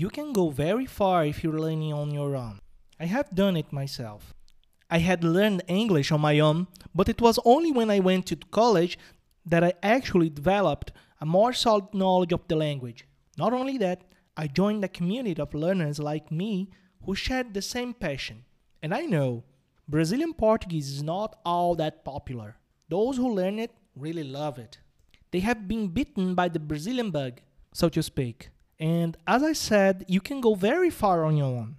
You can go very far if you're learning on your own. I have done it myself. I had learned English on my own, but it was only when I went to college that I actually developed a more solid knowledge of the language. Not only that, I joined a community of learners like me who shared the same passion. And I know Brazilian Portuguese is not all that popular. Those who learn it really love it. They have been bitten by the Brazilian bug, so to speak. And as I said, you can go very far on your own.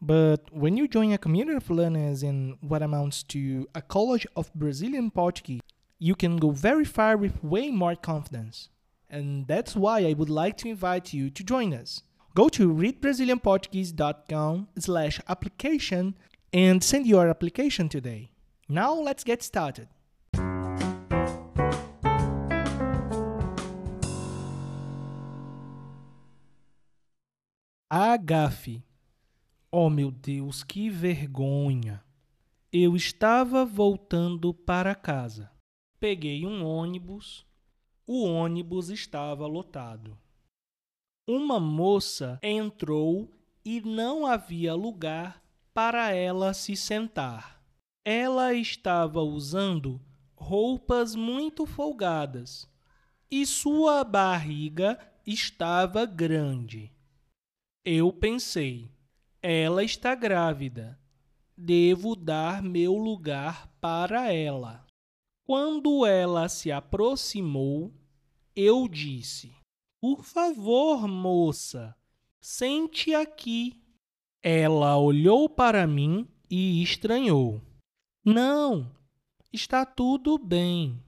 But when you join a community of learners in what amounts to a college of Brazilian Portuguese, you can go very far with way more confidence. And that's why I would like to invite you to join us. Go to readbrazilianportuguese.com slash application and send your application today. Now let's get started. Agafe. Oh meu Deus, que vergonha! Eu estava voltando para casa. Peguei um ônibus. O ônibus estava lotado. Uma moça entrou e não havia lugar para ela se sentar. Ela estava usando roupas muito folgadas e sua barriga estava grande. Eu pensei, ela está grávida. Devo dar meu lugar para ela. Quando ela se aproximou, eu disse: Por favor, moça, sente aqui. Ela olhou para mim e estranhou. Não, está tudo bem.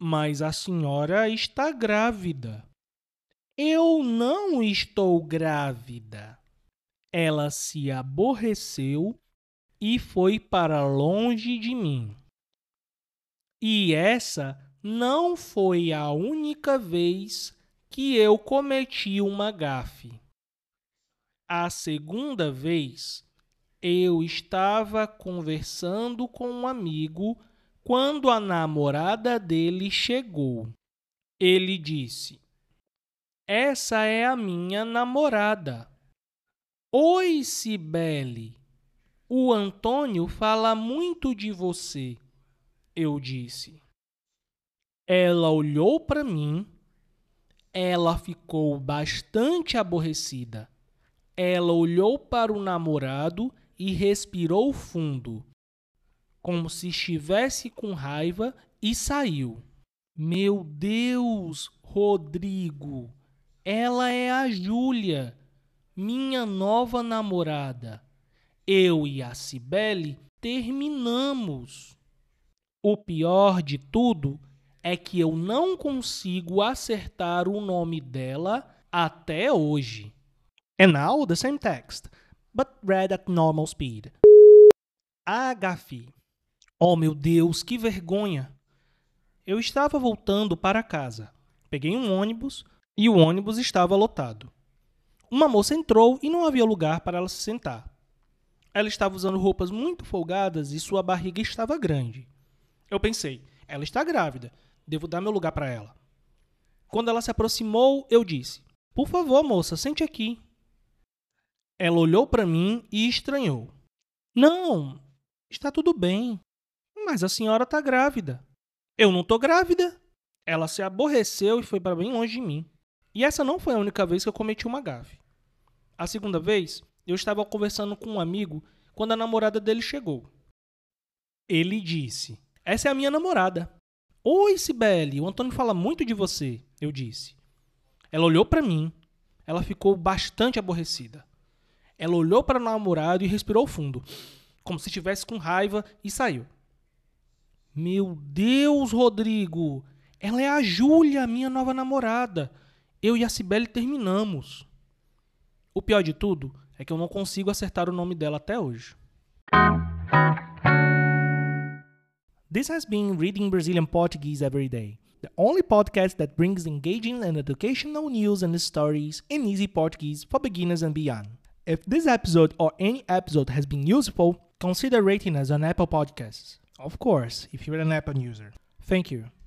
Mas a senhora está grávida. Eu não estou grávida. Ela se aborreceu e foi para longe de mim. E essa não foi a única vez que eu cometi uma gafe. A segunda vez, eu estava conversando com um amigo quando a namorada dele chegou. Ele disse: Essa é a minha namorada. Oi, Cibele. O Antônio fala muito de você, eu disse. Ela olhou para mim. Ela ficou bastante aborrecida. Ela olhou para o namorado e respirou fundo, como se estivesse com raiva, e saiu. Meu Deus, Rodrigo! Ela é a Júlia minha nova namorada. Eu e a Cibele terminamos. O pior de tudo é que eu não consigo acertar o nome dela até hoje. And now the same text, but read at normal speed. Agafi. Oh meu Deus, que vergonha! Eu estava voltando para casa. Peguei um ônibus e o ônibus estava lotado. Uma moça entrou e não havia lugar para ela se sentar. Ela estava usando roupas muito folgadas e sua barriga estava grande. Eu pensei, ela está grávida, devo dar meu lugar para ela. Quando ela se aproximou, eu disse: Por favor, moça, sente aqui. Ela olhou para mim e estranhou. Não, está tudo bem, mas a senhora está grávida. Eu não estou grávida. Ela se aborreceu e foi para bem longe de mim. E essa não foi a única vez que eu cometi uma gafe. A segunda vez, eu estava conversando com um amigo quando a namorada dele chegou. Ele disse: Essa é a minha namorada. Oi, Sibeli, o Antônio fala muito de você, eu disse. Ela olhou para mim. Ela ficou bastante aborrecida. Ela olhou para o namorado e respirou fundo, como se estivesse com raiva, e saiu. Meu Deus, Rodrigo! Ela é a Júlia, minha nova namorada. Eu e a Cibele terminamos. O pior de tudo é que eu não consigo acertar o nome dela até hoje. This has been Reading Brazilian Portuguese Every Day, the only podcast that brings engaging and educational news and stories in easy Portuguese for beginners and beyond. If this episode or any episode has been useful, consider rating us on Apple Podcasts. Of course, if you're an Apple user. Thank you.